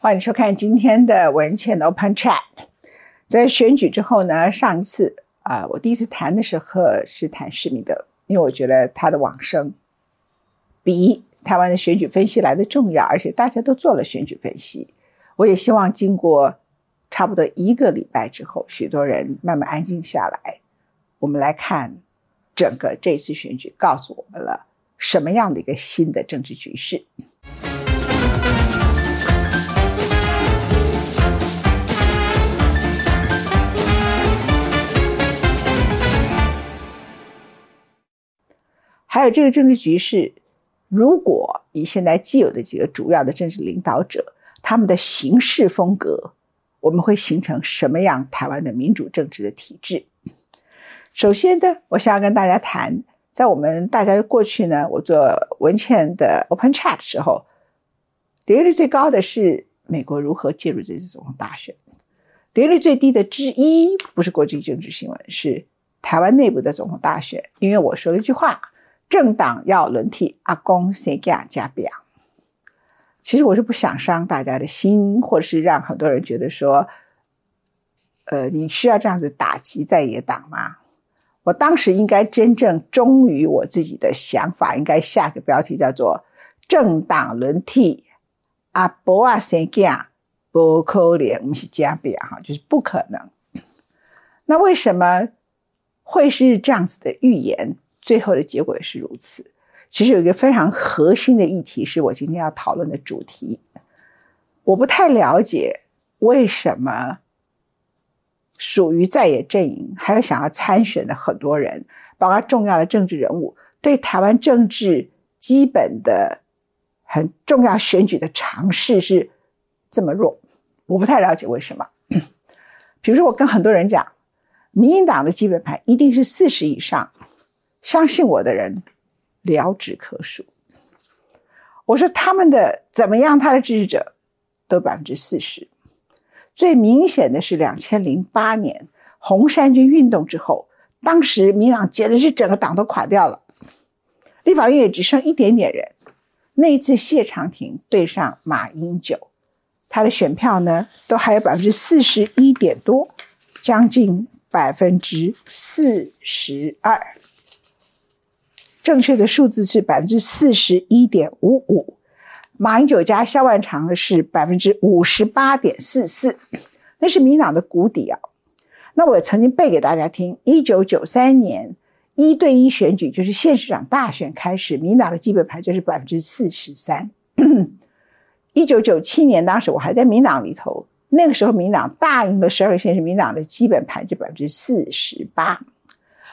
欢迎收看今天的文倩 Open Chat。在选举之后呢，上一次啊，我第一次谈的时候是谈施密德，因为我觉得他的往生比台湾的选举分析来的重要，而且大家都做了选举分析。我也希望经过差不多一个礼拜之后，许多人慢慢安静下来，我们来看整个这次选举告诉我们了什么样的一个新的政治局势。还有这个政治局势，如果以现在既有的几个主要的政治领导者，他们的行事风格，我们会形成什么样台湾的民主政治的体制？首先呢，我想要跟大家谈，在我们大家过去呢，我做文倩的 Open Chat 的时候，得率最高的是美国如何介入这次总统大选，得率最低的之一不是国际政治新闻，是台湾内部的总统大选，因为我说了一句话。政党要轮替，阿公谁家加表？其实我是不想伤大家的心，或者是让很多人觉得说，呃，你需要这样子打击在野党吗？我当时应该真正忠于我自己的想法，应该下个标题叫做“政党轮替，阿伯啊谁家不可怜，不是加表哈，就是不可能。那为什么会是这样子的预言？最后的结果也是如此。其实有一个非常核心的议题，是我今天要讨论的主题。我不太了解为什么属于在野阵营，还有想要参选的很多人，包括重要的政治人物，对台湾政治基本的很重要选举的尝试是这么弱。我不太了解为什么。比如说，我跟很多人讲，民进党的基本盘一定是四十以上。相信我的人寥指可数。我说他们的怎么样？他的支持者都百分之四十。最明显的是两千零八年红衫军运动之后，当时民党简直是整个党都垮掉了，立法院也只剩一点点人。那一次谢长廷对上马英九，他的选票呢都还有百分之四十一点多，将近百分之四十二。正确的数字是百分之四十一点五五，马英九加萧万长的是百分之五十八点四四，那是民党的谷底啊。那我曾经背给大家听，一九九三年一对一选举就是县市长大选开始，民党的基本盘就是百分之四十三。一九九七年当时我还在民党里头，那个时候民党大赢了十二个县市，民党的基本盘就百分之四十八。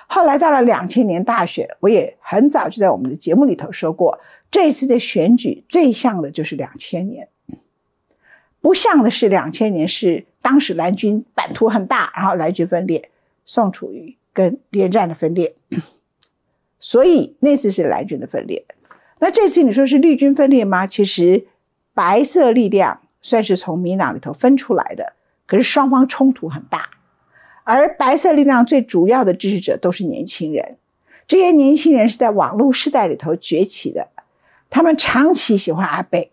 后来到了两千年大选，我也很早就在我们的节目里头说过，这次的选举最像的就是两千年，不像的是两千年是当时蓝军版图很大，然后蓝军分裂，宋楚瑜跟连战的分裂，所以那次是蓝军的分裂。那这次你说是绿军分裂吗？其实白色力量算是从民党里头分出来的，可是双方冲突很大。而白色力量最主要的支持者都是年轻人，这些年轻人是在网络时代里头崛起的，他们长期喜欢阿贝。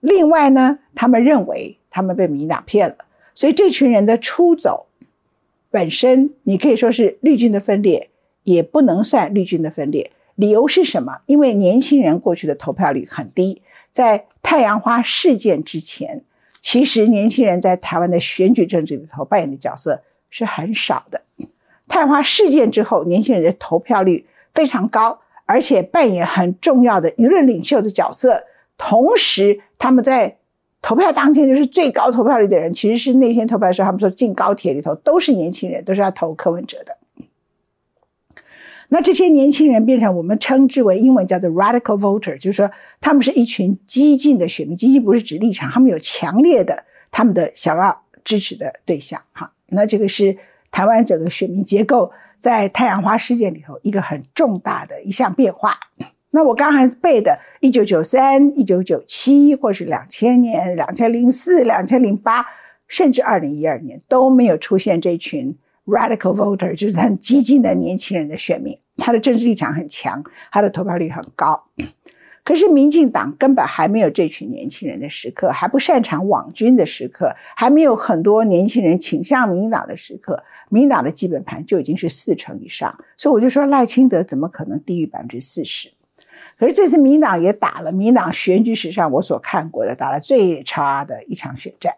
另外呢，他们认为他们被民党骗了，所以这群人的出走本身，你可以说是绿军的分裂，也不能算绿军的分裂。理由是什么？因为年轻人过去的投票率很低，在太阳花事件之前，其实年轻人在台湾的选举政治里头扮演的角色。是很少的。太华事件之后，年轻人的投票率非常高，而且扮演很重要的舆论领袖的角色。同时，他们在投票当天就是最高投票率的人，其实是那天投票的时候，他们说进高铁里头都是年轻人，都是要投柯文哲的。那这些年轻人变成我们称之为英文叫做 radical voter，就是说他们是一群激进的选民。激进不是指立场，他们有强烈的他们的想要支持的对象，哈。那这个是台湾整个选民结构在太阳花事件里头一个很重大的一项变化。那我刚才背的，一九九三、一九九七，或是两千年、两千零四、两千零八，甚至二零一二年都没有出现这群 radical voter，就是很激进的年轻人的选民，他的政治立场很强，他的投票率很高。可是民进党根本还没有这群年轻人的时刻，还不擅长网军的时刻，还没有很多年轻人倾向民进党的时刻，民进党的基本盘就已经是四成以上。所以我就说赖清德怎么可能低于百分之四十？可是这次民党也打了民党选举史上我所看过的打了最差的一场选战。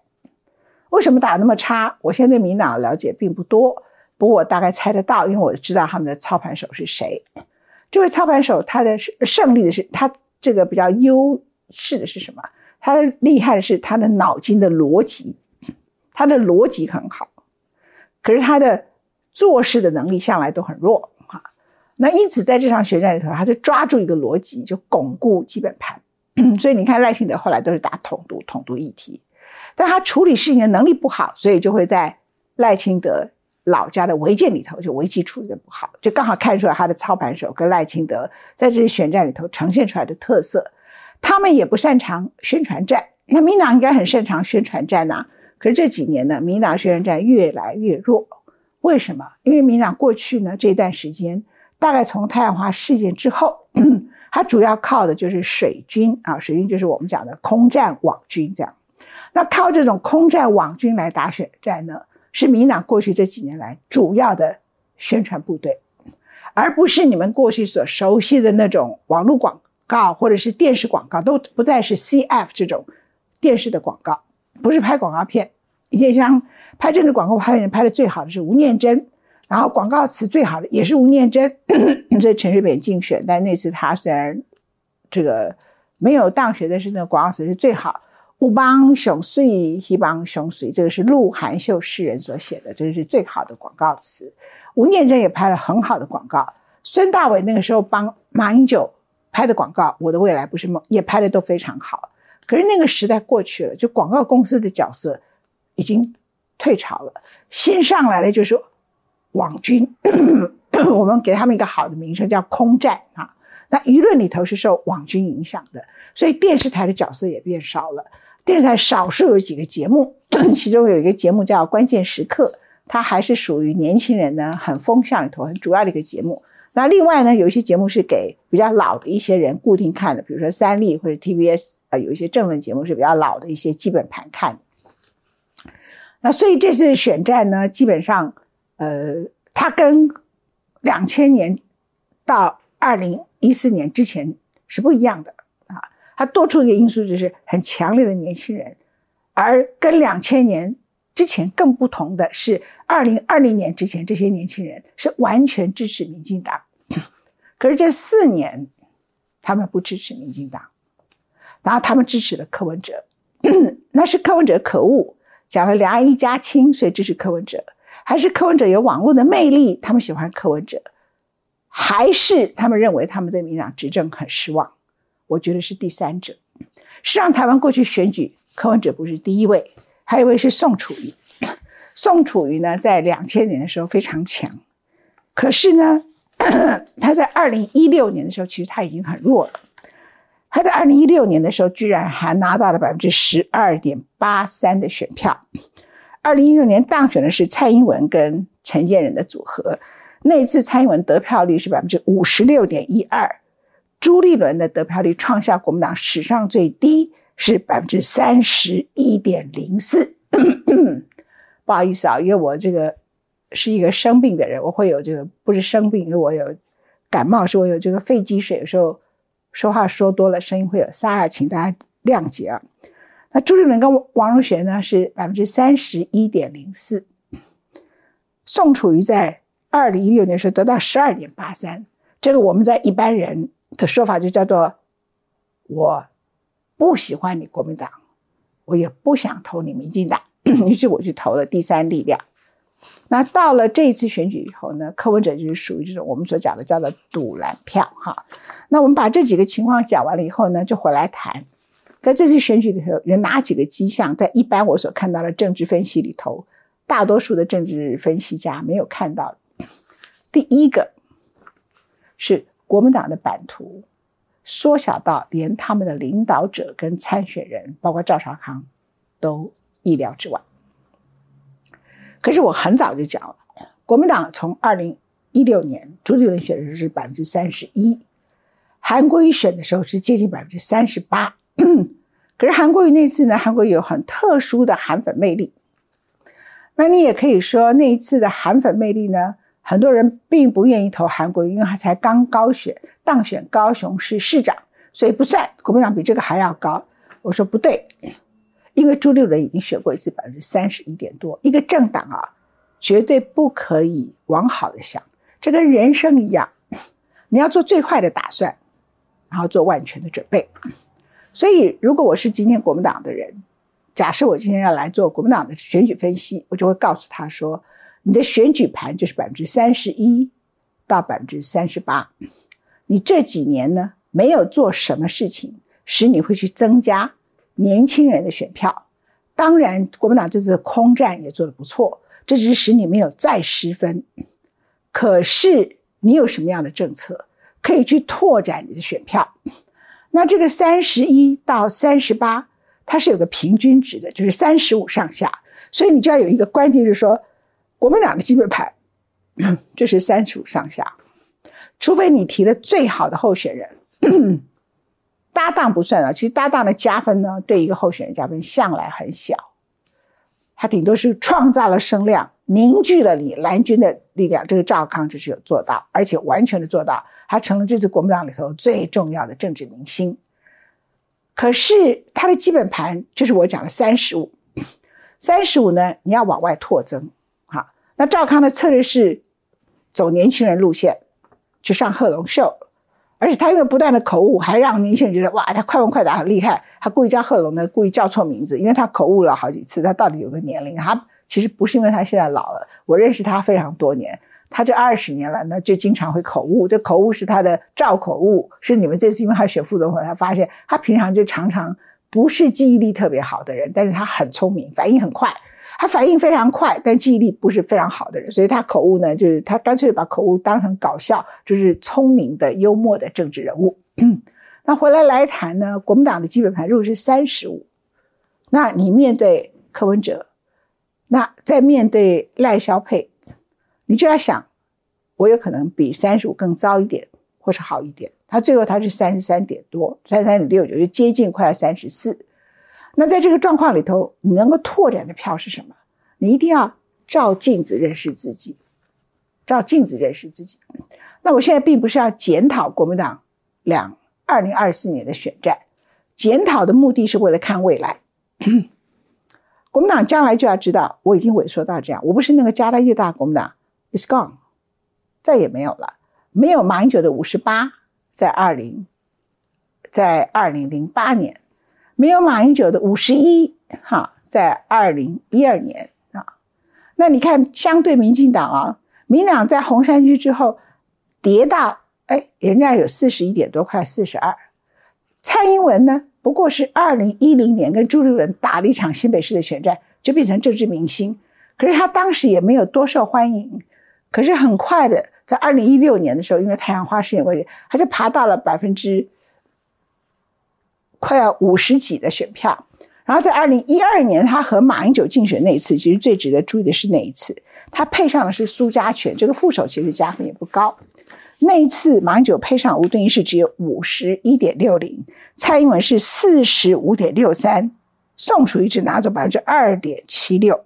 为什么打那么差？我现在对民党了解并不多，不过我大概猜得到，因为我知道他们的操盘手是谁。这位操盘手他的胜利的是他这个比较优势的是什么？他厉害的是他的脑筋的逻辑，他的逻辑很好，可是他的做事的能力向来都很弱。那因此，在这场选战里头，他就抓住一个逻辑，就巩固基本盘。所以你看，赖清德后来都是打统独、统独议题，但他处理事情的能力不好，所以就会在赖清德老家的违建里头就危机处理的不好，就刚好看出来他的操盘手跟赖清德在这些选战里头呈现出来的特色。他们也不擅长宣传战，那民党应该很擅长宣传战呐。可是这几年呢，民党宣传战越来越弱，为什么？因为民党过去呢这段时间。大概从太阳花事件之后，它主要靠的就是水军啊，水军就是我们讲的空战网军这样。那靠这种空战网军来打选战呢，是民党过去这几年来主要的宣传部队，而不是你们过去所熟悉的那种网络广告或者是电视广告，都不再是 CF 这种电视的广告，不是拍广告片。以前像拍政治广告拍拍的最好的是吴念真。然后广告词最好的也是吴念真，这陈水扁竞选，但那次他虽然这个没有当选，但是那个广告词是最好。吴邦雄遂，希邦雄遂，这个是鹿晗秀诗人所写的，这是最好的广告词。吴念真也拍了很好的广告。孙大伟那个时候帮马英九拍的广告，《我的未来不是梦》，也拍的都非常好。可是那个时代过去了，就广告公司的角色已经退潮了，新上来的就是。网军，我们给他们一个好的名称叫空战啊。那舆论里头是受网军影响的，所以电视台的角色也变少了。电视台少数有几个节目，其中有一个节目叫《关键时刻》，它还是属于年轻人呢很风向里头很主要的一个节目。那另外呢，有一些节目是给比较老的一些人固定看的，比如说三立或者 TBS 啊，有一些政论节目是比较老的一些基本盘看。那所以这次选战呢，基本上。呃，它跟两千年到二零一四年之前是不一样的它多出一个因素就是很强烈的年轻人，而跟两千年之前更不同的是，二零二零年之前这些年轻人是完全支持民进党，可是这四年他们不支持民进党，然后他们支持了柯文哲，那是柯文哲可恶，讲了两岸一家亲，所以支持柯文哲。还是柯文哲有网络的魅力，他们喜欢柯文哲，还是他们认为他们对民党执政很失望？我觉得是第三者。实际上，台湾过去选举，柯文哲不是第一位，还有一位是宋楚瑜。宋楚瑜呢，在两千年的时候非常强，可是呢，他在二零一六年的时候，其实他已经很弱了。他在二零一六年的时候，居然还拿到了百分之十二点八三的选票。二零一六年当选的是蔡英文跟陈建仁的组合，那一次蔡英文得票率是百分之五十六点一二，朱立伦的得票率创下国民党史上最低，是百分之三十一点零四。不好意思啊，因为我这个是一个生病的人，我会有这个不是生病，因为我有感冒，是我有这个肺积水，有时候说话说多了声音会有沙哑请大家谅解啊。那朱立伦跟王荣学呢是百分之三十一点零四，宋楚瑜在二零一六年时候得到十二点八三，这个我们在一般人的说法就叫做我不喜欢你国民党，我也不想投你民进党，于是我去投了第三力量。那到了这一次选举以后呢，柯文哲就是属于这种我们所讲的叫做赌蓝票哈。那我们把这几个情况讲完了以后呢，就回来谈。在这次选举里头，有哪几个迹象？在一般我所看到的政治分析里头，大多数的政治分析家没有看到。第一个是国民党的版图缩小到连他们的领导者跟参选人，包括赵少康，都意料之外。可是我很早就讲了，国民党从二零一六年朱立伦选的是百分之三十一。韩国瑜选的时候是接近百分之三十八。可是韩国瑜那次呢，韩国有很特殊的韩粉魅力。那你也可以说那一次的韩粉魅力呢，很多人并不愿意投韩国瑜，因为他才刚高选当选高雄市市长，所以不算。国民党比这个还要高。我说不对，因为朱立伦已经选过一次百分之三十一点多。一个政党啊，绝对不可以往好的想，这跟人生一样，你要做最坏的打算，然后做万全的准备。所以，如果我是今天国民党的人，假设我今天要来做国民党的选举分析，我就会告诉他说：“你的选举盘就是百分之三十一到百分之三十八，你这几年呢没有做什么事情，使你会去增加年轻人的选票。当然，国民党这次的空战也做得不错，这只是使你没有再失分。可是，你有什么样的政策可以去拓展你的选票？”那这个三十一到三十八，它是有个平均值的，就是三十五上下，所以你就要有一个关键，就是说，国民党的基本盘就是三十五上下，除非你提了最好的候选人，搭档不算啊。其实搭档的加分呢，对一个候选人加分向来很小，他顶多是创造了声量，凝聚了你蓝军的力量。这个赵康只是有做到，而且完全的做到。他成了这次国民党里头最重要的政治明星，可是他的基本盘就是我讲的三十五，三十五呢，你要往外拓增，哈。那赵康的策略是走年轻人路线，去上贺龙秀，而且他因为不断的口误，还让年轻人觉得哇，他快问快答很厉害。他故意叫贺龙呢，故意叫错名字，因为他口误了好几次，他到底有个年龄，他其实不是因为他现在老了，我认识他非常多年。他这二十年来呢就经常会口误。这口误是他的赵口误，是你们这次因为他选副总统，他发现他平常就常常不是记忆力特别好的人，但是他很聪明，反应很快。他反应非常快，但记忆力不是非常好的人，所以他口误呢，就是他干脆把口误当成搞笑，就是聪明的、幽默的政治人物。那回来来谈呢，国民党的基本盘如果是三十五，那你面对柯文哲，那在面对赖萧佩。你就要想，我有可能比三十五更糟一点，或是好一点。他最后他是三十三点多，三十三点六九，就接近快要三十四。那在这个状况里头，你能够拓展的票是什么？你一定要照镜子认识自己，照镜子认识自己。那我现在并不是要检讨国民党两二零二四年的选战，检讨的目的是为了看未来。国民党将来就要知道，我已经萎缩到这样，我不是那个家大业大国民党。Is gone，再也没有了。没有马英九的五十八，在二零，在二零零八年，没有马英九的五十一，哈，在二零一二年啊。那你看，相对民进党啊，民党在红山区之后跌到，哎，人家有四十一点多，快四十二。蔡英文呢，不过是二零一零年跟朱立伦打了一场新北市的选战，就变成政治明星。可是他当时也没有多受欢迎。可是很快的，在二零一六年的时候，因为太阳花事件关系，他就爬到了百分之快要五十几的选票。然后在二零一二年，他和马英九竞选那一次，其实最值得注意的是那一次，他配上的是苏家全这个副手，其实加分也不高。那一次马英九配上吴敦义是只有五十一点六零，蔡英文是四十五点六三，宋楚瑜只拿走百分之二点七六。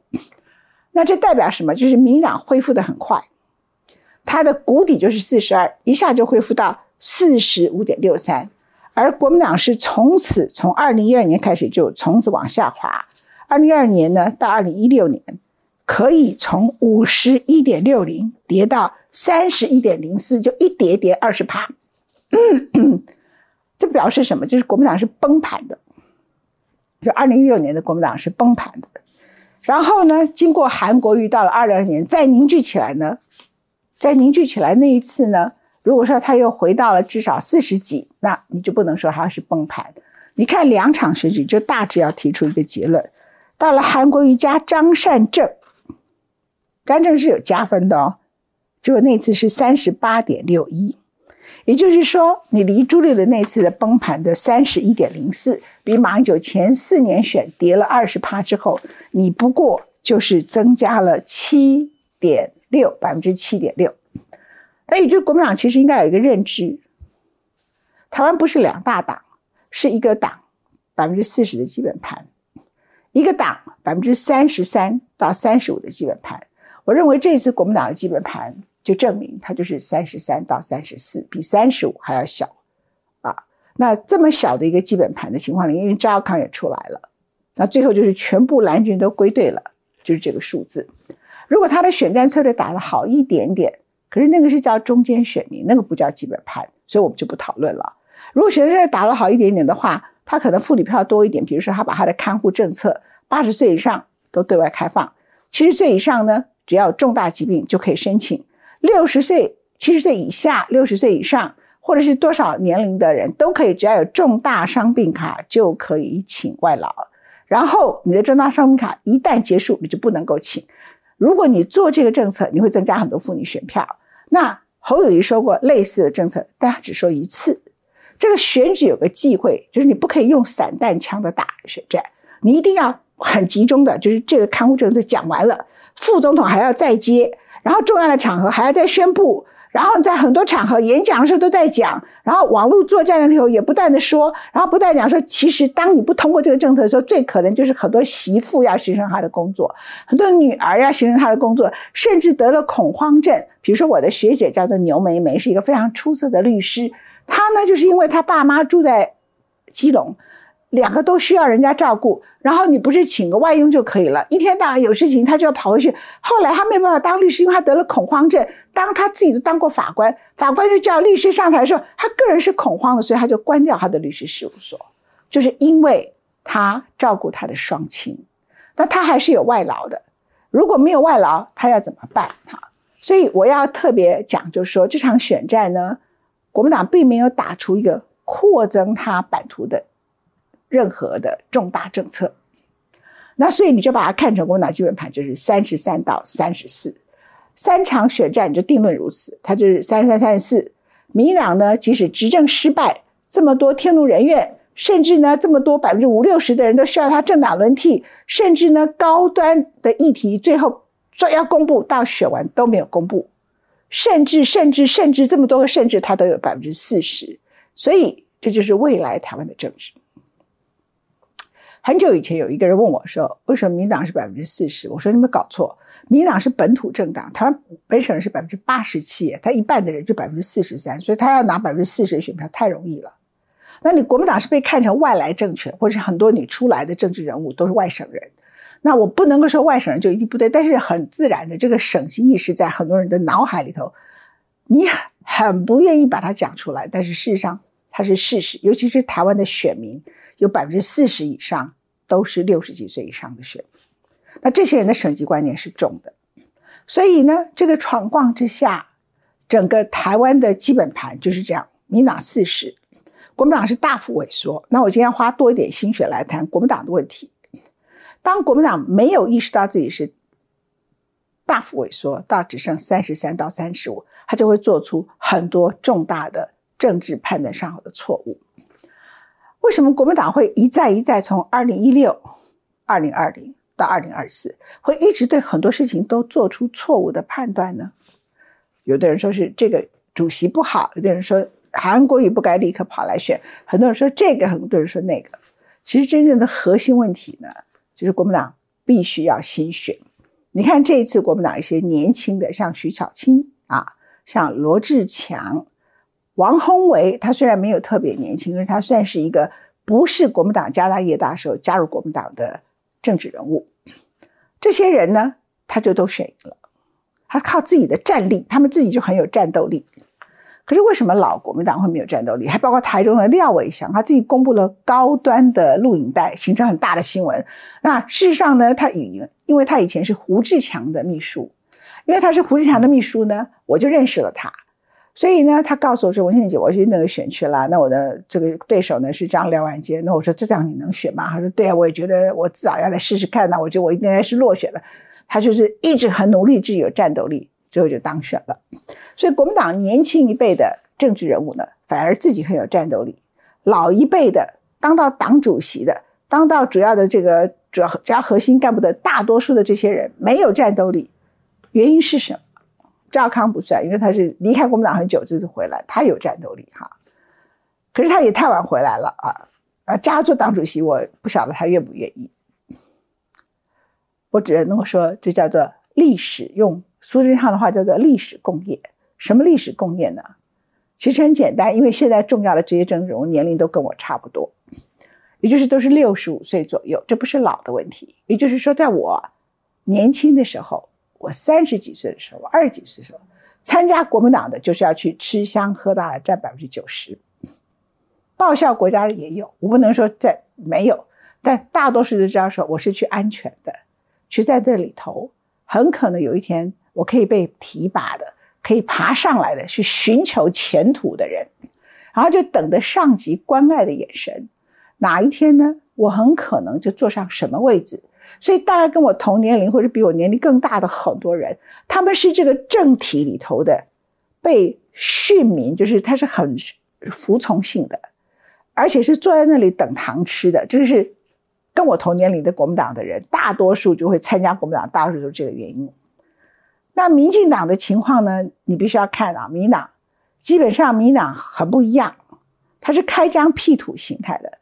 那这代表什么？就是民党恢复的很快。它的谷底就是四十二，一下就恢复到四十五点六三，而国民党是从此从二零一二年开始就从此往下滑，二零一二年呢到二零一六年，可以从五十一点六零跌到三十一点零四，就一跌跌二十趴，这表示什么？就是国民党是崩盘的，就二零一六年的国民党是崩盘的，然后呢，经过韩国瑜到了二零二年再凝聚起来呢？再凝聚起来那一次呢，如果说他又回到了至少四十几，那你就不能说他是崩盘。你看两场选举，就大致要提出一个结论。到了韩国瑜加张善政，张政是有加分的哦，结果那次是三十八点六一，也就是说，你离朱立伦那次的崩盘的三十一点零四，比马英九前四年选跌了二十趴之后，你不过就是增加了七点。六百分之七点六，那也就是国民党其实应该有一个认知，台湾不是两大党，是一个党百分之四十的基本盘，一个党百分之三十三到三十五的基本盘。我认为这次国民党的基本盘就证明它就是三十三到三十四，比三十五还要小啊。那这么小的一个基本盘的情况里，因为赵康也出来了，那最后就是全部蓝军都归队了，就是这个数字。如果他的选战策略打得好一点点，可是那个是叫中间选民，那个不叫基本盘，所以我们就不讨论了。如果选战策略打得好一点点的话，他可能妇女票多一点，比如说他把他的看护政策八十岁以上都对外开放，七十岁以上呢？只要有重大疾病就可以申请，六十岁、七十岁以下、六十岁以上，或者是多少年龄的人都可以，只要有重大伤病卡就可以请外劳。然后你的重大伤病卡一旦结束，你就不能够请。如果你做这个政策，你会增加很多妇女选票。那侯友谊说过类似的政策，但他只说一次。这个选举有个忌讳，就是你不可以用散弹枪的打选战，你一定要很集中的，就是这个看护政策讲完了。副总统还要再接，然后重要的场合还要再宣布，然后在很多场合演讲的时候都在讲，然后网络作战的时候也不断的说，然后不断讲说，其实当你不通过这个政策的时候，最可能就是很多媳妇要牺牲她的工作，很多女儿要牺牲她的工作，甚至得了恐慌症。比如说我的学姐叫做牛梅梅，是一个非常出色的律师，她呢就是因为她爸妈住在基隆。两个都需要人家照顾，然后你不是请个外佣就可以了？一天到晚有事情，他就要跑回去。后来他没办法当律师，因为他得了恐慌症。当他自己都当过法官，法官就叫律师上台的时候，他个人是恐慌的，所以他就关掉他的律师事务所，就是因为他照顾他的双亲。那他还是有外劳的，如果没有外劳，他要怎么办？哈，所以我要特别讲，就是说这场选战呢，国民党并没有打出一个扩增他版图的。任何的重大政策，那所以你就把它看成国民党基本盘就是三十三到三十四，三场选战就定论如此，它就是三十三、三十四。民党呢，即使执政失败，这么多天怒人怨，甚至呢这么多百分之五六十的人都需要他政党轮替，甚至呢高端的议题最后说要公布，到选完都没有公布，甚至甚至甚至这么多个甚至，他都有百分之四十，所以这就是未来台湾的政治。很久以前，有一个人问我说：“为什么民党是百分之四十？”我说：“你们搞错，民党是本土政党，台湾本省人是百分之八十七，他一半的人就百分之四十三，所以他要拿百分之四十的选票太容易了。那你国民党是被看成外来政权，或者是很多你出来的政治人物都是外省人，那我不能够说外省人就一定不对，但是很自然的这个省级意识在很多人的脑海里头，你很不愿意把它讲出来，但是事实上它是事实，尤其是台湾的选民。有百分之四十以上都是六十几岁以上的选民，那这些人的省级观念是重的，所以呢，这个闯况之下，整个台湾的基本盘就是这样：民党四十，国民党是大幅萎缩。那我今天花多一点心血来谈国民党的问题。当国民党没有意识到自己是大幅萎缩到只剩三十三到三十五，他就会做出很多重大的政治判断上的错误。为什么国民党会一再一再从二零一六、二零二零到二零二四，会一直对很多事情都做出错误的判断呢？有的人说是这个主席不好，有的人说韩国瑜不该立刻跑来选，很多人说这个，很多人说那个。其实真正的核心问题呢，就是国民党必须要新选。你看这一次国民党一些年轻的，像徐巧清啊，像罗志强。王宏维，他虽然没有特别年轻，但是他算是一个不是国民党家大业大时候加入国民党的政治人物。这些人呢，他就都选赢了，他靠自己的战力，他们自己就很有战斗力。可是为什么老国民党会没有战斗力？还包括台中的廖伟翔，他自己公布了高端的录影带，形成很大的新闻。那事实上呢，他以因为他以前是胡志强的秘书，因为他是胡志强的秘书呢，我就认识了他。所以呢，他告诉我说：“文倩姐，我去那个选区了。那我的这个对手呢是张廖万杰。那我说这样你能选吗？他说：对啊，我也觉得我至少要来试试看。那我觉得我应该是落选了。他就是一直很努力，自己有战斗力，最后就当选了。所以国民党年轻一辈的政治人物呢，反而自己很有战斗力；老一辈的当到党主席的，当到主要的这个主要主要核心干部的大多数的这些人没有战斗力，原因是什么？”赵康不算，因为他是离开国民党很久，这次回来，他有战斗力哈。可是他也太晚回来了啊！啊，加做党主席，我不晓得他愿不愿意。我只能够说，这叫做历史，用苏贞昌的话叫做历史共业。什么历史共业呢？其实很简单，因为现在重要的这些政治人物年龄都跟我差不多，也就是都是六十五岁左右，这不是老的问题。也就是说，在我年轻的时候，我三十几岁的时候，我二十几岁的时候，参加国民党的就是要去吃香喝辣的，占百分之九十。报效国家的也有，我不能说在没有，但大多数都知道说我是去安全的，去在这里头，很可能有一天我可以被提拔的。可以爬上来的，去寻求前途的人，然后就等着上级关爱的眼神。哪一天呢？我很可能就坐上什么位置。所以，大概跟我同年龄或者比我年龄更大的很多人，他们是这个政体里头的被训民，就是他是很服从性的，而且是坐在那里等糖吃的。就是跟我同年龄的国民党的人，大多数就会参加国民党，大多数都是这个原因。那民进党的情况呢？你必须要看啊，民党基本上民党很不一样，它是开疆辟土形态的。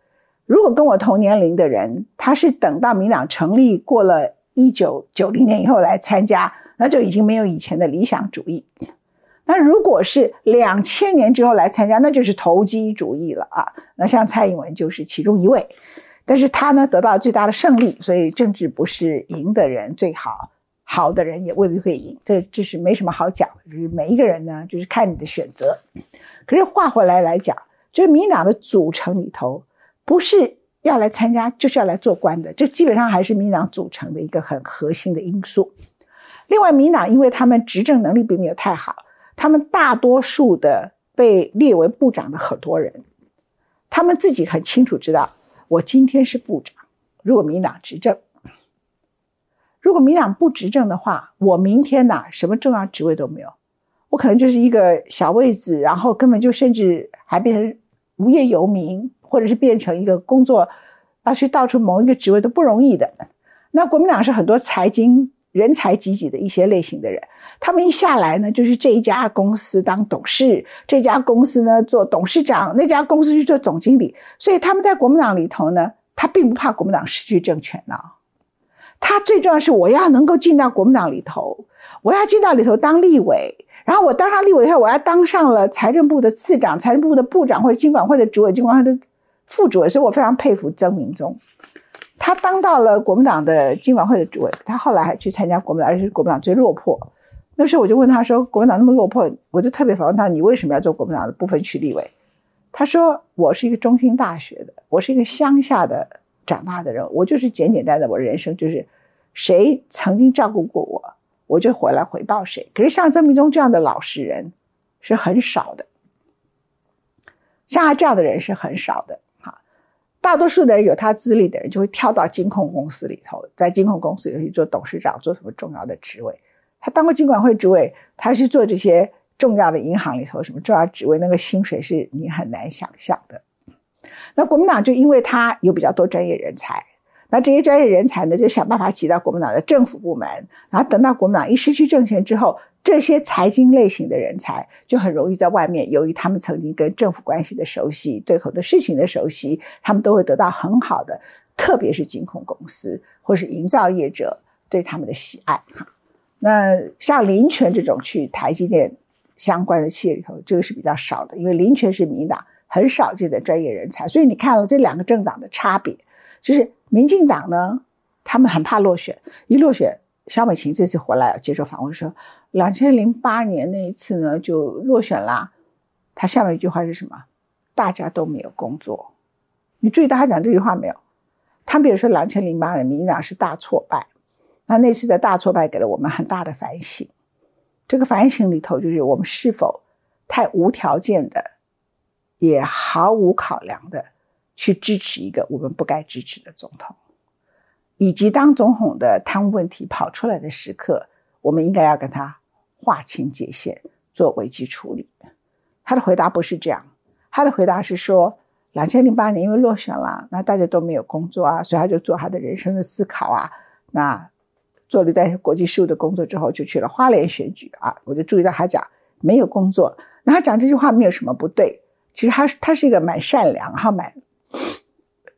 如果跟我同年龄的人，他是等到民党成立过了一九九零年以后来参加，那就已经没有以前的理想主义。那如果是两千年之后来参加，那就是投机主义了啊。那像蔡英文就是其中一位，但是他呢得到最大的胜利，所以政治不是赢的人最好。好的人也未必会赢，这这是没什么好讲的。就是每一个人呢，就是看你的选择。可是话回来来讲，就是民党的组成里头，不是要来参加，就是要来做官的。这基本上还是民党组成的一个很核心的因素。另外，民党因为他们执政能力并没有太好，他们大多数的被列为部长的很多人，他们自己很清楚知道，我今天是部长，如果民党执政。如果民党不执政的话，我明天呐什么重要职位都没有，我可能就是一个小位子，然后根本就甚至还变成无业游民，或者是变成一个工作要去到处谋一个职位都不容易的。那国民党是很多财经人才济济的一些类型的人，他们一下来呢，就是这一家公司当董事，这家公司呢做董事长，那家公司去做总经理，所以他们在国民党里头呢，他并不怕国民党失去政权呢。他最重要是我要能够进到国民党里头，我要进到里头当立委，然后我当上立委以后，我要当上了财政部的次长、财政部的部长或者经管会的主委、经管会的副主委，所以我非常佩服曾明忠，他当到了国民党的经管会的主委，他后来还去参加国民党，而且是国民党最落魄。那时候我就问他说：“国民党那么落魄，我就特别反问他，你为什么要做国民党的部分区立委？”他说：“我是一个中心大学的，我是一个乡下的。”长大的人，我就是简简单单，我人生就是谁曾经照顾过我，我就回来回报谁。可是像曾明忠这样的老实人是很少的，像他这样的人是很少的。大多数的人有他资历的人就会跳到金控公司里头，在金控公司里去做董事长，做什么重要的职位。他当过金管会职位，他去做这些重要的银行里头什么重要职位，那个薪水是你很难想象的。那国民党就因为他有比较多专业人才，那这些专业人才呢，就想办法挤到国民党的政府部门，然后等到国民党一失去政权之后，这些财经类型的人才就很容易在外面，由于他们曾经跟政府关系的熟悉，对口的事情的熟悉，他们都会得到很好的，特别是金控公司或是营造业者对他们的喜爱哈。那像林权这种去台积电相关的企业里头，这个是比较少的，因为林权是民党。很少见的专业人才，所以你看了这两个政党的差别，就是民进党呢，他们很怕落选，一落选，肖美琴这次回来接受访问说，两千零八年那一次呢就落选啦，他下面一句话是什么？大家都没有工作，你注意到他讲这句话没有？他比如说两千零八年民进党是大挫败，那那次的大挫败给了我们很大的反省，这个反省里头就是我们是否太无条件的。也毫无考量的去支持一个我们不该支持的总统，以及当总统的贪污问题跑出来的时刻，我们应该要跟他划清界限，做危机处理。他的回答不是这样，他的回答是说，两千零八年因为落选了，那大家都没有工作啊，所以他就做他的人生的思考啊。那做了一段国际事务的工作之后，就去了花莲选举啊。我就注意到他讲没有工作，那他讲这句话没有什么不对。其实他他是一个蛮善良，哈蛮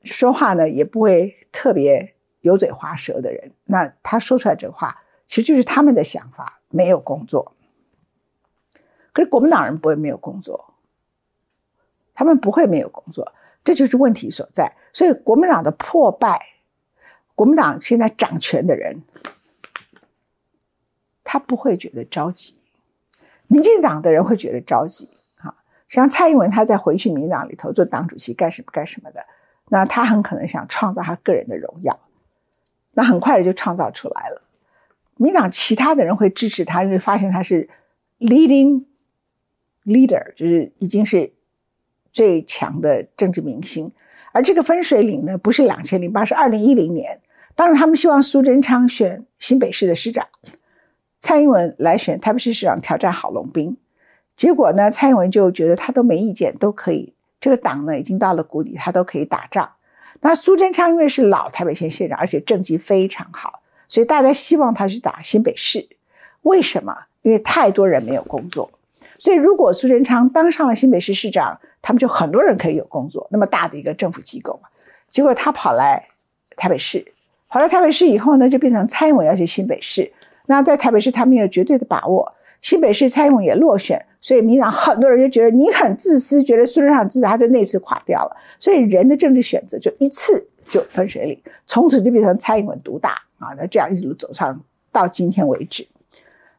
说话呢也不会特别油嘴滑舌的人。那他说出来这话，其实就是他们的想法，没有工作。可是国民党人不会没有工作，他们不会没有工作，这就是问题所在。所以国民党的破败，国民党现在掌权的人，他不会觉得着急，民进党的人会觉得着急啊。像蔡英文，他在回去民党里头做党主席干什么干什么的，那他很可能想创造他个人的荣耀，那很快的就创造出来了。民党其他的人会支持他，因为发现他是 leading leader，就是已经是最强的政治明星。而这个分水岭呢，不是两千零八，是二零一零年。当然，他们希望苏贞昌选新北市的市长，蔡英文来选台北市市长，挑战郝龙斌。结果呢？蔡英文就觉得他都没意见，都可以。这个党呢已经到了谷底，他都可以打仗。那苏贞昌因为是老台北县县长，而且政绩非常好，所以大家希望他去打新北市。为什么？因为太多人没有工作，所以如果苏贞昌当上了新北市市长，他们就很多人可以有工作。那么大的一个政府机构嘛。结果他跑来台北市，跑来台北市以后呢，就变成蔡英文要去新北市。那在台北市，他们有绝对的把握。新北市蔡英文也落选，所以民党很多人就觉得你很自私，觉得苏贞昌自私，他就那次垮掉了。所以人的政治选择就一次就分水岭，从此就变成蔡英文独大啊！那这样一路走上到今天为止。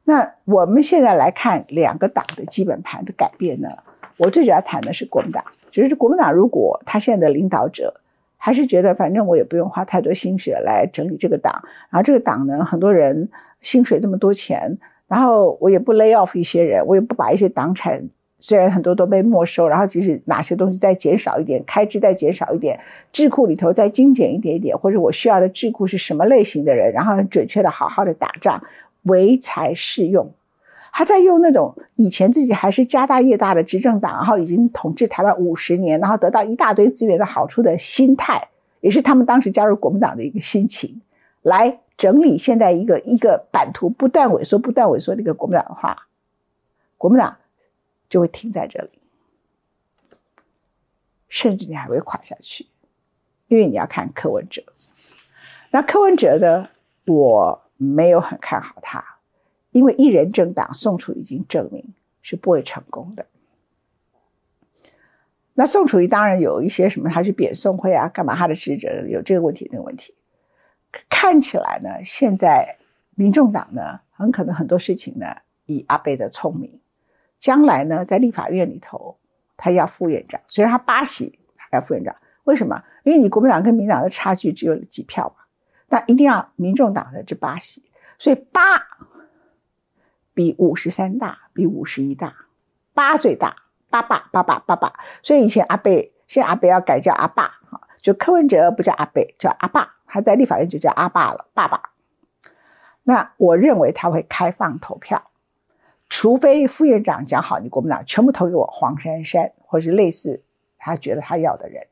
那我们现在来看两个党的基本盘的改变呢？我最主要谈的是国民党，就是国民党如果他现在的领导者还是觉得反正我也不用花太多心血来整理这个党，然后这个党呢，很多人薪水这么多钱。然后我也不 lay off 一些人，我也不把一些党产，虽然很多都被没收，然后即使哪些东西再减少一点，开支再减少一点，智库里头再精简一点点，或者我需要的智库是什么类型的人，然后准确的好好的打仗，唯才是用。他在用那种以前自己还是家大业大的执政党，然后已经统治台湾五十年，然后得到一大堆资源的好处的心态，也是他们当时加入国民党的一个心情，来。整理现在一个一个版图不断萎缩、不断萎缩的一个国民党的话，国民党就会停在这里，甚至你还会垮下去，因为你要看柯文哲。那柯文哲呢，我没有很看好他，因为一人政党宋楚瑜已经证明是不会成功的。那宋楚瑜当然有一些什么，他去贬宋慧啊，干嘛？他的职责有这个问题那个问题。看起来呢，现在民众党呢，很可能很多事情呢，以阿贝的聪明，将来呢，在立法院里头，他要副院长，虽然他八席，他要副院长，为什么？因为你国民党跟民党的差距只有几票嘛，那一定要民众党的这八席，所以八比五十三大，比五十一大，八最大，八爸八爸八爸，所以以前阿贝，现在阿贝要改叫阿爸，就柯文哲不叫阿贝，叫阿爸。他在立法院就叫阿爸了，爸爸。那我认为他会开放投票，除非副院长讲好，你国民党全部投给我黄珊珊，或是类似他觉得他要的人。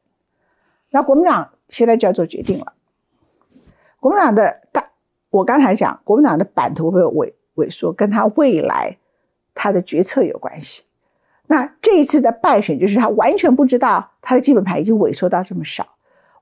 那国民党现在就要做决定了。国民党的大，我刚才讲，国民党的版图会萎萎缩，跟他未来他的决策有关系。那这一次的败选，就是他完全不知道他的基本盘已经萎缩到这么少。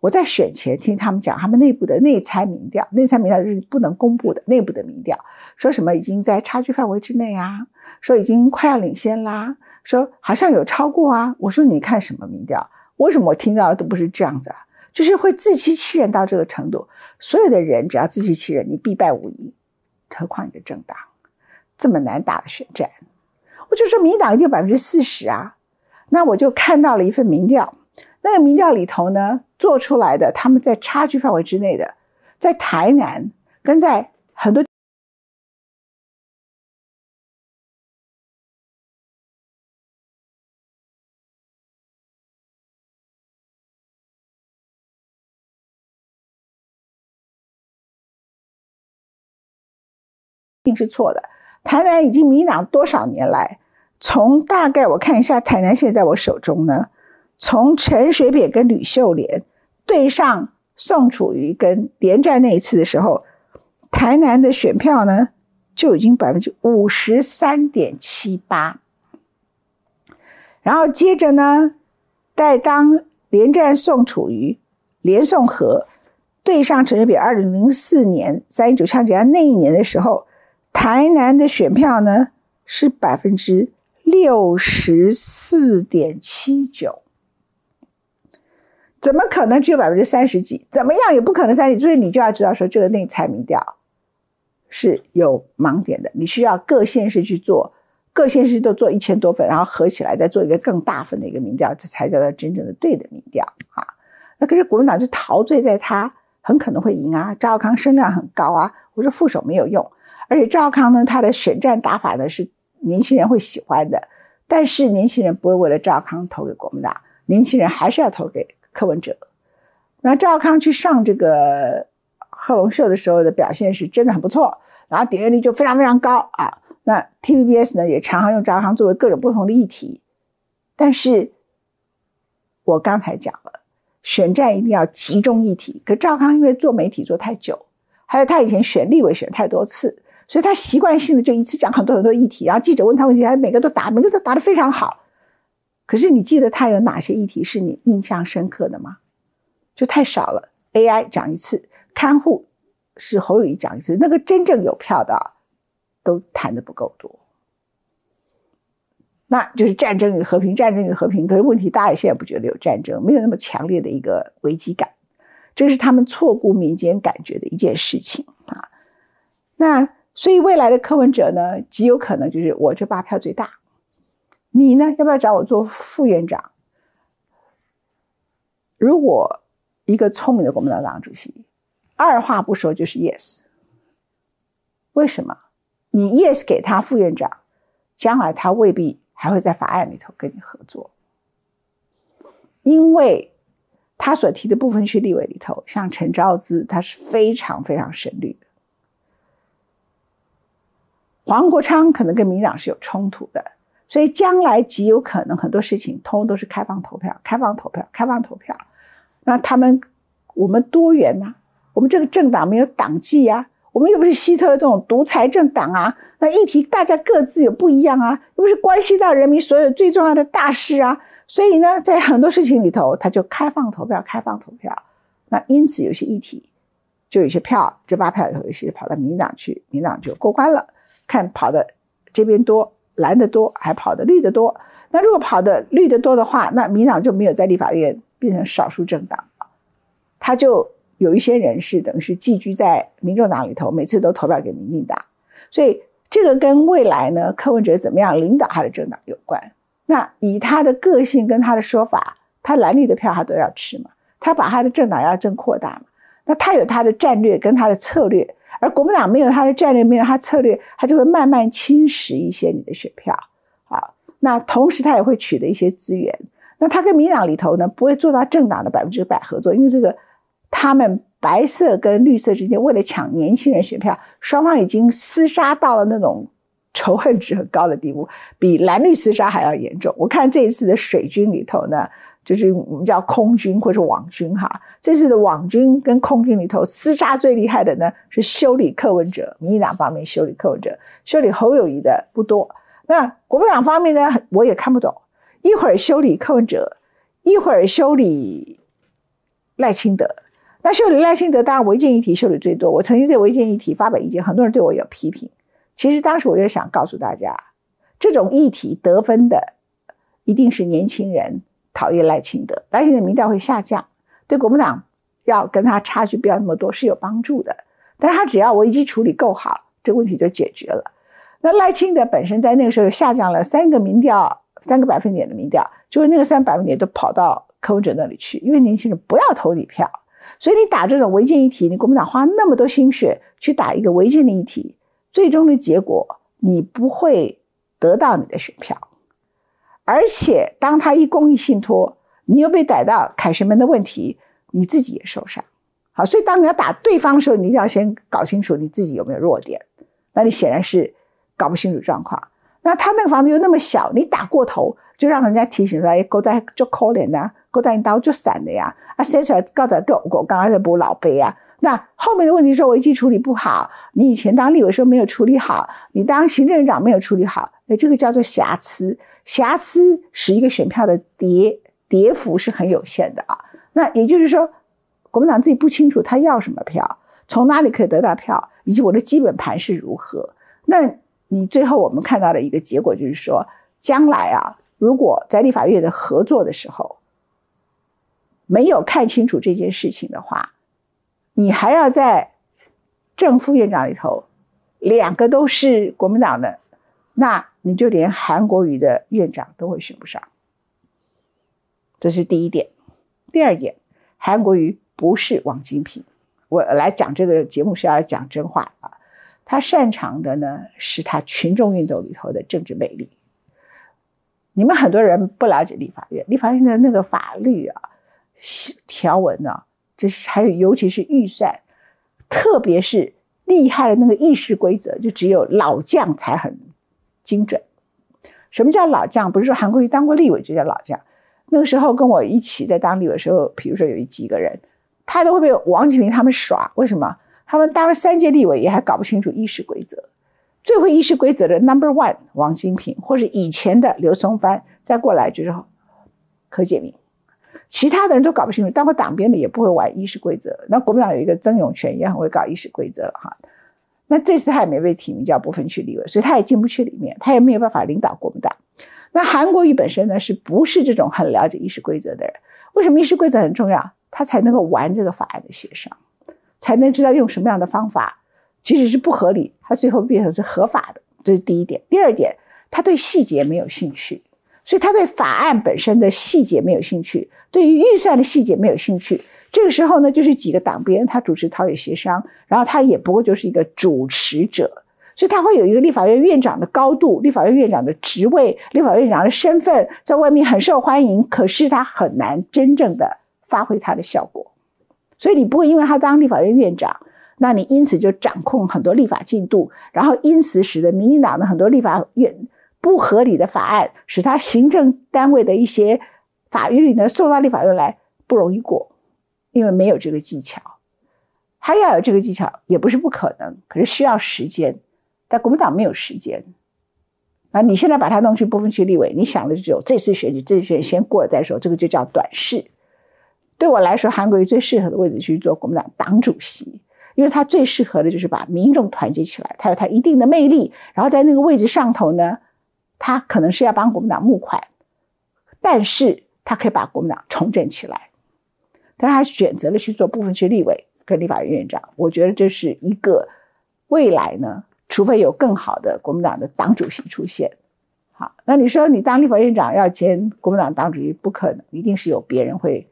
我在选前听他们讲，他们内部的内参民调，内参民调是不能公布的内部的民调，说什么已经在差距范围之内啊，说已经快要领先啦，说好像有超过啊。我说你看什么民调？为什么我听到的都不是这样子啊？就是会自欺欺人到这个程度。所有的人只要自欺欺人，你必败无疑。何况你的政党这么难打的选战，我就说民党一定有百分之四十啊。那我就看到了一份民调。那个民调里头呢，做出来的他们在差距范围之内的，在台南跟在很多定是错的。台南已经民党多少年来，从大概我看一下，台南现在我手中呢。从陈水扁跟吕秀莲对上宋楚瑜跟连战那一次的时候，台南的选票呢就已经百分之五十三点七八。然后接着呢，在当连战宋楚瑜、连宋和对上陈水扁二零零四年三一九枪击案那一年的时候，台南的选票呢是百分之六十四点七九。怎么可能只有百分之三十几？怎么样也不可能三十，所以你就要知道说这个内参民调是有盲点的。你需要各县市去做，各县市都做一千多份，然后合起来再做一个更大份的一个民调，这才叫做真正的对的民调啊。那可是国民党就陶醉在他很可能会赢啊，赵康声量很高啊。我说副手没有用，而且赵康呢，他的选战打法呢是年轻人会喜欢的，但是年轻人不会为了赵康投给国民党，年轻人还是要投给。柯文哲，那赵康去上这个贺龙秀的时候的表现是真的很不错，然后点阅率就非常非常高啊。那 TVBS 呢也常常用赵康作为各种不同的议题，但是我刚才讲了，选战一定要集中议题。可赵康因为做媒体做太久，还有他以前选立委选太多次，所以他习惯性的就一次讲很多很多议题，然后记者问他问题，他每个都答，每个都答得非常好。可是你记得他有哪些议题是你印象深刻的吗？就太少了。AI 讲一次，看护是侯友谊讲一次，那个真正有票的都谈的不够多。那就是战争与和平，战争与和平。可是问题，大家现在不觉得有战争，没有那么强烈的一个危机感，这是他们错估民间感觉的一件事情啊。那所以未来的柯文哲呢，极有可能就是我这八票最大。你呢？要不要找我做副院长？如果一个聪明的国民党党主席，二话不说就是 yes。为什么？你 yes 给他副院长，将来他未必还会在法案里头跟你合作，因为他所提的部分区立委里头，像陈昭资，他是非常非常深绿的。黄国昌可能跟民党是有冲突的。所以将来极有可能很多事情通都是开放投票，开放投票，开放投票。那他们我们多元呐，我们这个政党没有党纪呀，我们又不是希特勒这种独裁政党啊。那议题大家各自有不一样啊，又不是关系到人民所有最重要的大事啊。所以呢，在很多事情里头，他就开放投票，开放投票。那因此有些议题就有些票，这八票里头有些跑到民党去，民党就过关了。看跑的这边多。蓝的多，还跑的绿的多。那如果跑的绿的多的话，那民党就没有在立法院变成少数政党他就有一些人是等于是寄居在民众党里头，每次都投票给民进党。所以这个跟未来呢，柯文哲怎么样领导他的政党有关。那以他的个性跟他的说法，他蓝绿的票他都要吃嘛，他把他的政党要增扩大嘛。那他有他的战略跟他的策略。而国民党没有他的战略，没有他策略，他就会慢慢侵蚀一些你的选票。好，那同时他也会取得一些资源。那他跟民党里头呢，不会做到政党的百分之百合作，因为这个他们白色跟绿色之间为了抢年轻人选票，双方已经厮杀到了那种仇恨值很高的地步，比蓝绿厮杀还要严重。我看这一次的水军里头呢。就是我们叫空军或者网军哈，这次的网军跟空军里头厮杀最厉害的呢是修理柯文哲，民进党方面修理柯文哲，修理侯友谊的不多。那国民党方面呢，我也看不懂，一会儿修理柯文哲，一会儿修理赖清德。那修理赖清德，当然违建议题修理最多。我曾经对违建议题发表意见，很多人对我有批评。其实当时我就想告诉大家，这种议题得分的一定是年轻人。讨厌赖清德，赖清德民调会下降，对国民党要跟他差距不要那么多是有帮助的。但是他只要危机处理够好，这个问题就解决了。那赖清德本身在那个时候下降了三个民调，三个百分点的民调，就是那个三百分点都跑到柯文哲那里去，因为年轻人不要投你票，所以你打这种违建议题，你国民党花那么多心血去打一个违建的议题，最终的结果你不会得到你的选票。而且，当他一公益信托，你又被逮到凯旋门的问题，你自己也受伤。好，所以当你要打对方的时候，你一定要先搞清楚你自己有没有弱点。那你显然是搞不清楚状况。那他那个房子又那么小，你打过头，就让人家提醒说：“哎，狗仔就可怜呐，狗仔一刀就散的呀。”啊，写出来告仔狗狗刚刚在补老辈啊。那后面的问题说危机处理不好，你以前当立委时候没有处理好，你当行政长没有处理好，哎，这个叫做瑕疵，瑕疵使一个选票的跌跌幅是很有限的啊。那也就是说，国民党自己不清楚他要什么票，从哪里可以得到票，以及我的基本盘是如何。那你最后我们看到的一个结果就是说，将来啊，如果在立法院的合作的时候，没有看清楚这件事情的话，你还要在正副院长里头两个都是国民党的，那你就连韩国瑜的院长都会选不上。这是第一点。第二点，韩国瑜不是王金平。我来讲这个节目是要讲真话啊。他擅长的呢，是他群众运动里头的政治魅力。你们很多人不了解立法院，立法院的那个法律啊。条文呢？这是还有，尤其是预算，特别是厉害的那个议事规则，就只有老将才很精准。什么叫老将？不是说韩国瑜当过立委就叫老将。那个时候跟我一起在当立委的时候，比如说有几个人，他都会被王金平他们耍。为什么？他们当了三届立委，也还搞不清楚议事规则。最会议事规则的 Number One 王金平，或是以前的刘松藩，再过来就是柯建明。其他的人都搞不清楚，当过党编的也不会玩议事规则。那国民党有一个曾永权也很会搞议事规则了哈。那这次他也没被提名叫不分区立委，所以他也进不去里面，他也没有办法领导国民党。那韩国瑜本身呢，是不是这种很了解议事规则的人？为什么议事规则很重要？他才能够玩这个法案的协商，才能知道用什么样的方法，即使是不合理，他最后变成是合法的。这是第一点。第二点，他对细节没有兴趣。所以他对法案本身的细节没有兴趣，对于预算的细节没有兴趣。这个时候呢，就是几个党编他主持陶冶协商，然后他也不过就是一个主持者，所以他会有一个立法院院长的高度、立法院院长的职位、立法院院长的身份，在外面很受欢迎，可是他很难真正的发挥他的效果。所以你不会因为他当立法院院长，那你因此就掌控很多立法进度，然后因此使得民进党的很多立法院。不合理的法案，使他行政单位的一些法律呢送到立法院来不容易过，因为没有这个技巧。他要有这个技巧也不是不可能，可是需要时间。但国民党没有时间。啊你现在把他弄去部分区立委，你想的只有这次选举，这次选举先过了再说，这个就叫短视。对我来说，韩国瑜最适合的位置去做国民党党主席，因为他最适合的就是把民众团结起来，他有他一定的魅力，然后在那个位置上头呢。他可能是要帮国民党募款，但是他可以把国民党重整起来。但是他选择了去做部分区立委跟立法院院长，我觉得这是一个未来呢，除非有更好的国民党的党主席出现。好，那你说你当立法院长要兼国民党党主席，不可能，一定是有别人会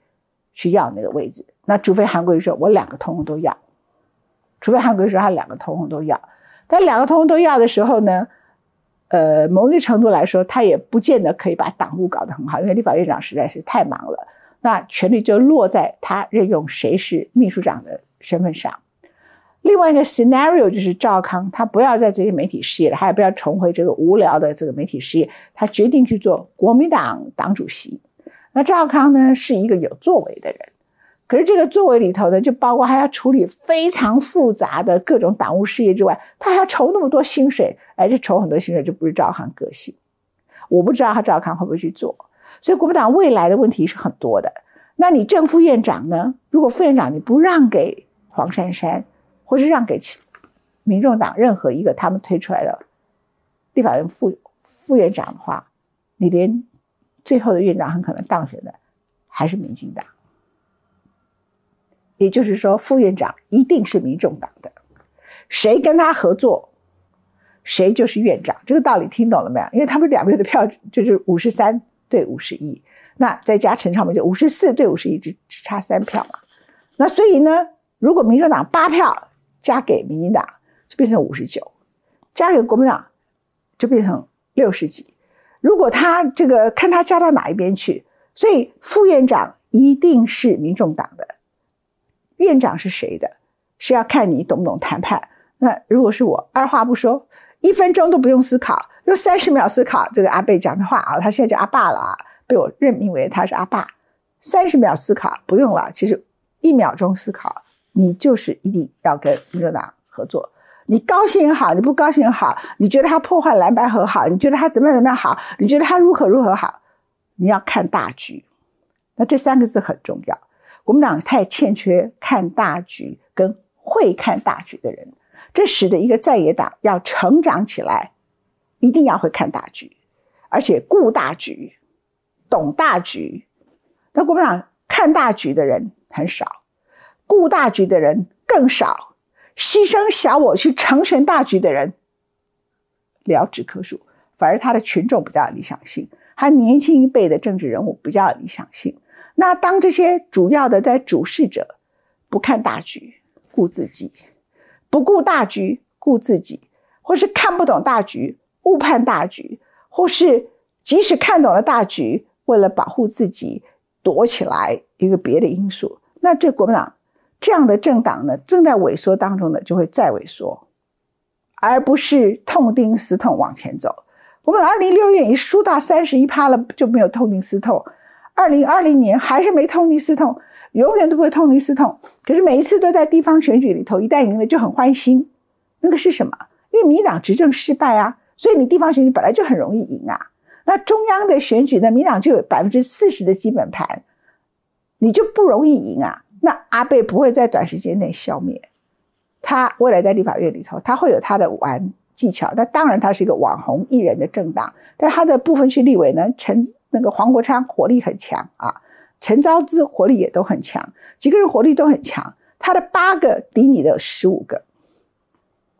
去要那个位置。那除非韩国瑜说我两个通通都要，除非韩国瑜说他两个通通都要。但两个通通都要的时候呢？呃，某一个程度来说，他也不见得可以把党务搞得很好，因为立法院长实在是太忙了。那权力就落在他任用谁是秘书长的身份上。另外一个 scenario 就是赵康，他不要在这些媒体事业了，他也不要重回这个无聊的这个媒体事业，他决定去做国民党党主席。那赵康呢，是一个有作为的人。可是这个作为里头呢，就包括还要处理非常复杂的各种党务事业之外，他还要筹那么多薪水，哎，这筹很多薪水就不是赵康个性。我不知道他赵康会不会去做，所以国民党未来的问题是很多的。那你正副院长呢？如果副院长你不让给黄珊珊，或是让给民众党任何一个他们推出来的立法院副副院长的话，你连最后的院长很可能当选的还是民进党。也就是说，副院长一定是民众党的，谁跟他合作，谁就是院长。这个道理听懂了没有？因为他们两边的票就是五十三对五十一，那再加陈昌文就五十四对五十一，只只差三票嘛。那所以呢，如果民主党八票加给民进党，就变成五十九；加给国民党，就变成六十几。如果他这个看他加到哪一边去，所以副院长一定是民众党的。院长是谁的？是要看你懂不懂谈判。那如果是我，二话不说，一分钟都不用思考，用三十秒思考这个阿贝讲的话啊，他现在叫阿爸了啊，被我任命为他是阿爸。三十秒思考不用了，其实一秒钟思考，你就是一定要跟民主党合作。你高兴也好，你不高兴也好，你觉得他破坏蓝白河好，你觉得他怎么样怎么样好，你觉得他如何如何好，你要看大局。那这三个字很重要。国民党太欠缺看大局跟会看大局的人，这使得一个在野党要成长起来，一定要会看大局，而且顾大局、懂大局。那国民党看大局的人很少，顾大局的人更少，牺牲小我去成全大局的人寥指可数，反而他的群众比较理想性，他年轻一辈的政治人物比较理想性。那当这些主要的在主事者不看大局，顾自己，不顾大局，顾自己，或是看不懂大局，误判大局，或是即使看懂了大局，为了保护自己躲起来一个别的因素，那这国民党这样的政党呢，正在萎缩当中呢，就会再萎缩，而不是痛定思痛往前走。我们二零六月已输到三十一趴了，就没有痛定思痛。二零二零年还是没痛定思痛，永远都不会痛定思痛。可是每一次都在地方选举里头，一旦赢了就很欢心。那个是什么？因为民党执政失败啊，所以你地方选举本来就很容易赢啊。那中央的选举呢，民党就有百分之四十的基本盘，你就不容易赢啊。那阿贝不会在短时间内消灭他，未来在立法院里头，他会有他的玩技巧。那当然，他是一个网红艺人的政党，但他的部分区立委呢，陈。那个黄国昌火力很强啊，陈昭之火力也都很强，几个人火力都很强。他的八个抵你的十五个，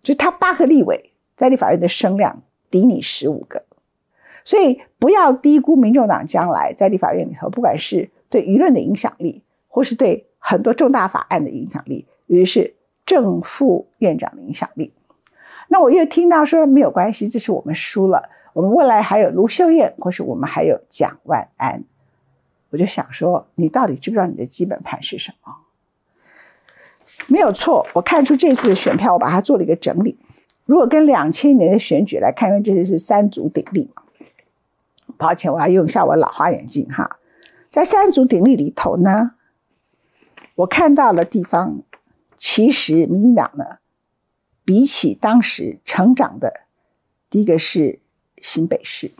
就他八个立委在立法院的声量抵你十五个，所以不要低估民众党将来在立法院里头，不管是对舆论的影响力，或是对很多重大法案的影响力，尤其是正副院长的影响力。那我又听到说没有关系，这是我们输了。我们未来还有卢秀燕，或是我们还有蒋万安，我就想说，你到底知不知道你的基本盘是什么？没有错，我看出这次选票，我把它做了一个整理。如果跟两千年的选举来看，因为这就是三足鼎立。抱歉，我要用一下我老花眼镜哈。在三足鼎立里头呢，我看到了地方，其实民进党呢，比起当时成长的，第一个是。新北市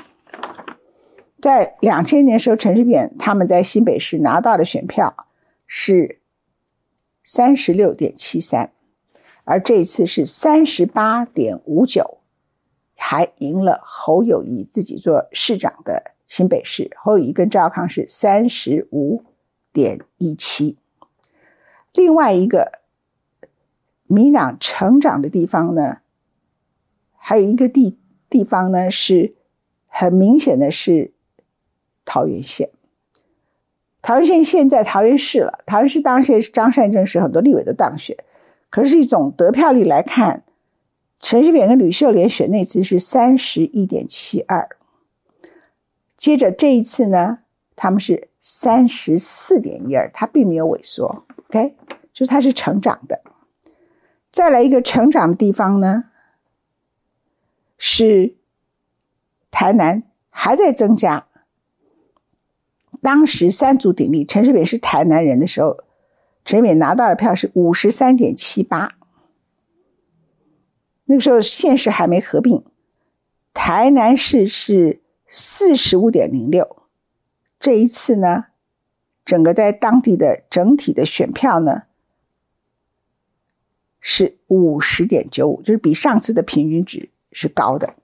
在两千年时候，陈水扁他们在新北市拿到的选票是三十六点七三，而这一次是三十八点五九，还赢了侯友谊自己做市长的新北市。侯友谊跟赵康是三十五点一七。另外一个民党成长的地方呢，还有一个地。地方呢是很明显的是桃园县，桃园县现在桃园市了。桃园市当时是张善政是很多立委的当选，可是一种得票率来看，陈水扁跟吕秀莲选那次是三十一点七二，接着这一次呢，他们是三十四点一二，它并没有萎缩，OK，就是它是成长的。再来一个成长的地方呢？是台南还在增加。当时三足鼎立，陈水扁是台南人的时候，陈水扁拿到的票是五十三点七八。那个时候县市还没合并，台南市是四十五点零六。这一次呢，整个在当地的整体的选票呢是五十点九五，就是比上次的平均值。是高的，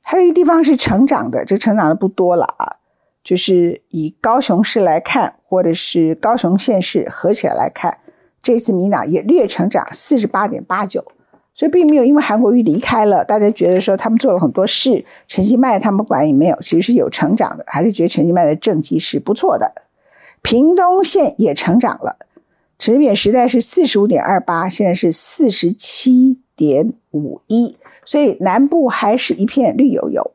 还有一个地方是成长的，这成长的不多了啊。就是以高雄市来看，或者是高雄县市合起来来看，这次民党也略成长四十八点八九，所以并没有因为韩国瑜离开了，大家觉得说他们做了很多事，陈其迈他们管也没有，其实是有成长的，还是觉得陈其迈的政绩是不错的。屏东县也成长了，陈扁时代是四十五点二八，现在是四十七点五一。所以南部还是一片绿油油，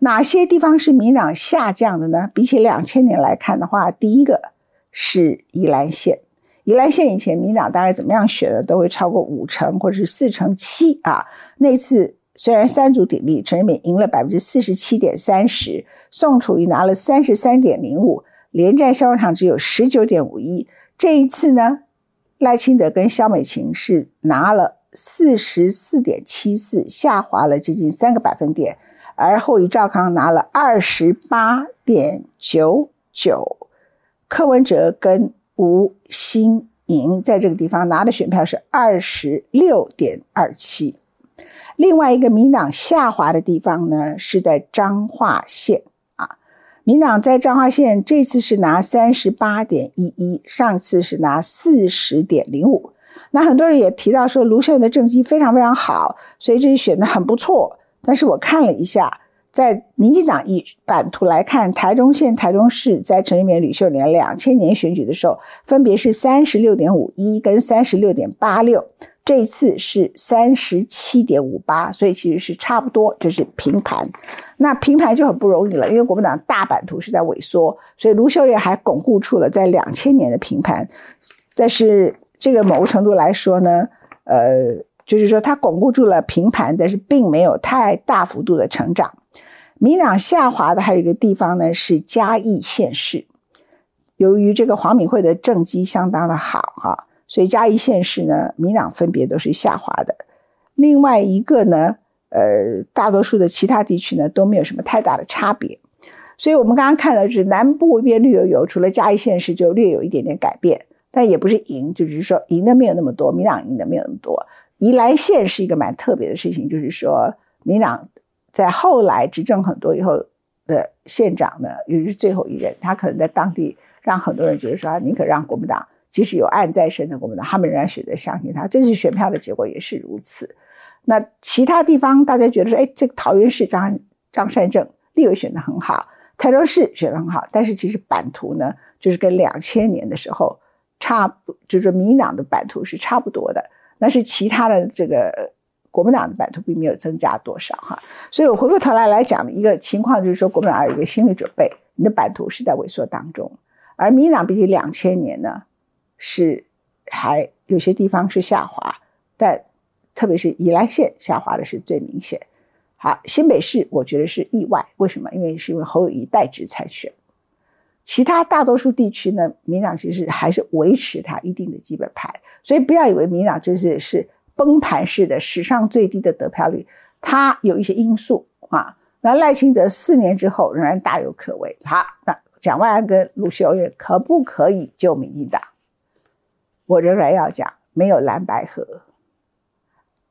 哪些地方是民党下降的呢？比起两千年来看的话，第一个是宜兰县。宜兰县以前民党大概怎么样选的，都会超过五成或者是四成七啊。那次虽然三足鼎立，陈水扁赢了百分之四十七点三十，宋楚瑜拿了三十三点零五，连战消场只有十九点五一。这一次呢，赖清德跟萧美琴是拿了四十四点七四，下滑了接近三个百分点，而后以赵康拿了二十八点九九，柯文哲跟吴新盈在这个地方拿的选票是二十六点二七。另外一个民党下滑的地方呢，是在彰化县啊。民党在彰化县这次是拿三十八点一一，上次是拿四十点零五。那很多人也提到说，卢秀燕的政绩非常非常好，所以这选的很不错。但是我看了一下，在民进党以版图来看，台中县、台中市在陈水扁、吕秀莲两千年选举的时候，分别是三十六点五一跟三十六点八六。这次是三十七点五八，所以其实是差不多，就是平盘。那平盘就很不容易了，因为国民党大版图是在萎缩，所以卢秀燕还巩固出了在两千年的平盘。但是这个某个程度来说呢，呃，就是说它巩固住了平盘，但是并没有太大幅度的成长。民党下滑的还有一个地方呢，是嘉义县市，由于这个黄敏惠的政绩相当的好，哈。所以嘉义县市呢，民党分别都是下滑的。另外一个呢，呃，大多数的其他地区呢都没有什么太大的差别。所以我们刚刚看到是南部一边绿油油，除了嘉义县市就略有一点点改变，但也不是赢，就是说赢的没有那么多，民党赢的没有那么多。宜兰县是一个蛮特别的事情，就是说民党在后来执政很多以后的县长呢，尤其是最后一任，他可能在当地让很多人觉得说，宁可让国民党。即使有案在身的国民党，他们仍然选择相信他。这次选票的结果也是如此。那其他地方大家觉得说，哎，这个桃园市张张善政立委选的很好，台中市选的很好，但是其实版图呢，就是跟两千年的时候差不，就是民党的版图是差不多的。那是其他的这个国民党的版图并没有增加多少哈。所以我回过头来来讲一个情况，就是说国民党有一个心理准备，你的版图是在萎缩当中，而民进党毕竟两千年呢。是还有些地方是下滑，但特别是宜兰县下滑的是最明显。好，新北市我觉得是意外，为什么？因为是因为侯友谊代职才选，其他大多数地区呢，民党其实还是维持它一定的基本盘，所以不要以为民党这次是崩盘式的史上最低的得票率，它有一些因素啊。那赖清德四年之后仍然大有可为。好，那蒋万安跟卢秀燕可不可以救民进党？我仍然要讲，没有蓝白河，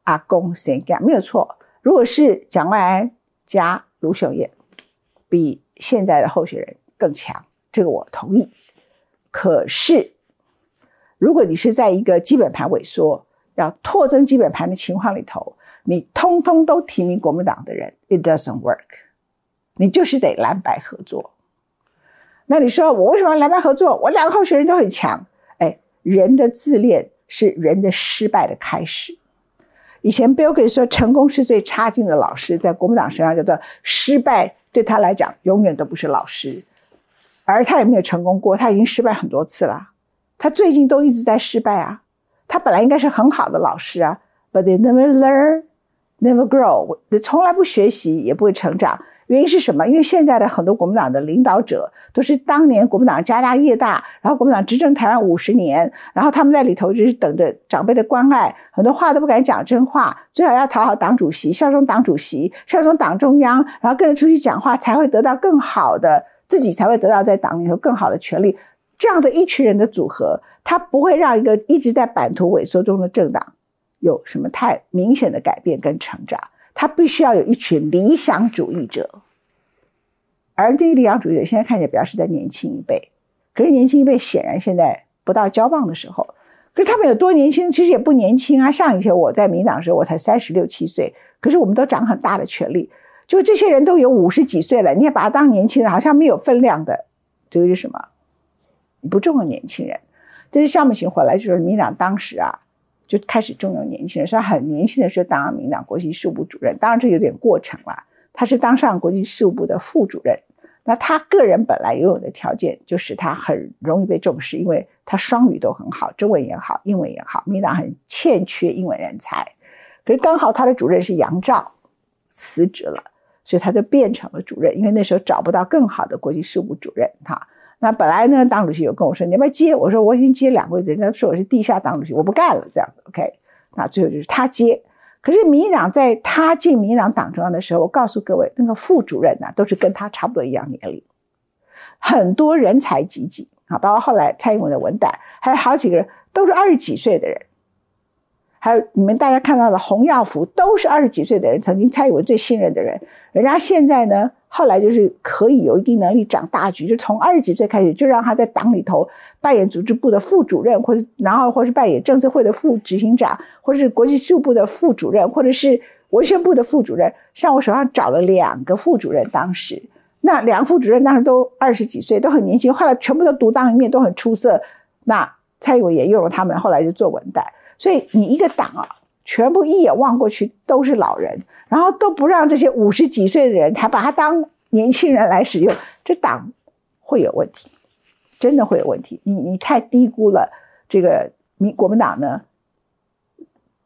阿公先干没有错。如果是蒋万安加卢秀燕，比现在的候选人更强，这个我同意。可是，如果你是在一个基本盘萎缩、要拓增基本盘的情况里头，你通通都提名国民党的人，it doesn't work。你就是得蓝白合作。那你说我为什么蓝白合作？我两个候选人都很强。哎人的自恋是人的失败的开始。以前 Bill 给说，成功是最差劲的老师，在国民党身上叫做失败，对他来讲永远都不是老师。而他也没有成功过，他已经失败很多次了。他最近都一直在失败啊。他本来应该是很好的老师啊，But they never learn, never grow，从来不学习，也不会成长。原因是什么？因为现在的很多国民党的领导者都是当年国民党家大业大，然后国民党执政台湾五十年，然后他们在里头就是等着长辈的关爱，很多话都不敢讲真话，最好要讨好党主席，效忠党主席，效忠党中央，然后跟着出去讲话，才会得到更好的自己，才会得到在党里头更好的权利。这样的一群人的组合，他不会让一个一直在版图萎缩中的政党有什么太明显的改变跟成长。他必须要有一群理想主义者，而这些理想主义者现在看起来比较是在年轻一辈，可是年轻一辈显然现在不到交棒的时候。可是他们有多年轻？其实也不年轻啊。像以前我在民党时候，我才三十六七岁，可是我们都掌很大的权力。就这些人都有五十几岁了，你也把他当年轻人，好像没有分量的，这是什么？你不重用年轻人。这是项目型回来就是民党当时啊。就开始重用年轻人，所以很年轻的时候当了民党国际事务部主任，当然这有点过程了。他是当上国际事务部的副主任，那他个人本来拥有的条件就使他很容易被重视，因为他双语都很好，中文也好，英文也好。民党很欠缺英文人才，可是刚好他的主任是杨照辞职了，所以他就变成了主任，因为那时候找不到更好的国际事务主任，哈。那本来呢，党主席有跟我说你要不要接？我说我已经接两个位置，人家说我是地下党主席，我不干了，这样。OK，那最后就是他接。可是民进党在他进民进党党中央的时候，我告诉各位，那个副主任呢，都是跟他差不多一样年龄，很多人才济济啊，包括后来蔡英文的文旦，还有好几个人都是二十几岁的人，还有你们大家看到的洪耀福，都是二十几岁的人，曾经蔡英文最信任的人，人家现在呢？后来就是可以有一定能力掌大局，就从二十几岁开始就让他在党里头扮演组织部的副主任，或者然后或是扮演政治会的副执行长，或者是国际事务部的副主任，或者是文宣部的副主任。像我手上找了两个副主任，当时那两个副主任当时都二十几岁，都很年轻，后来全部都独当一面，都很出色。那蔡英文也用了他们，后来就做文代。所以你一个党啊，全部一眼望过去都是老人。然后都不让这些五十几岁的人，他把他当年轻人来使用，这党会有问题，真的会有问题。你你太低估了这个民国民党呢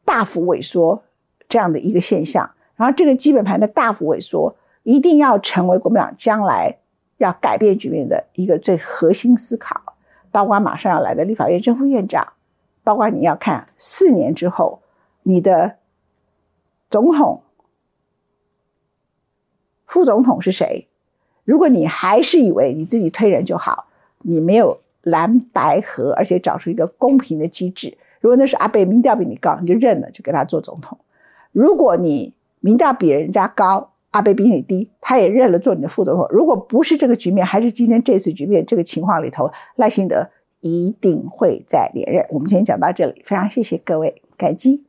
大幅萎缩这样的一个现象。然后这个基本盘的大幅萎缩，一定要成为国民党将来要改变局面的一个最核心思考。包括马上要来的立法院正副院长，包括你要看四年之后你的总统。副总统是谁？如果你还是以为你自己推人就好，你没有蓝白合，而且找出一个公平的机制。如果那是阿贝民调比你高，你就认了，就给他做总统。如果你民调比人家高，阿贝比你低，他也认了做你的副总统。如果不是这个局面，还是今天这次局面这个情况里头，赖幸德一定会再连任。我们先讲到这里非常谢谢各位感激。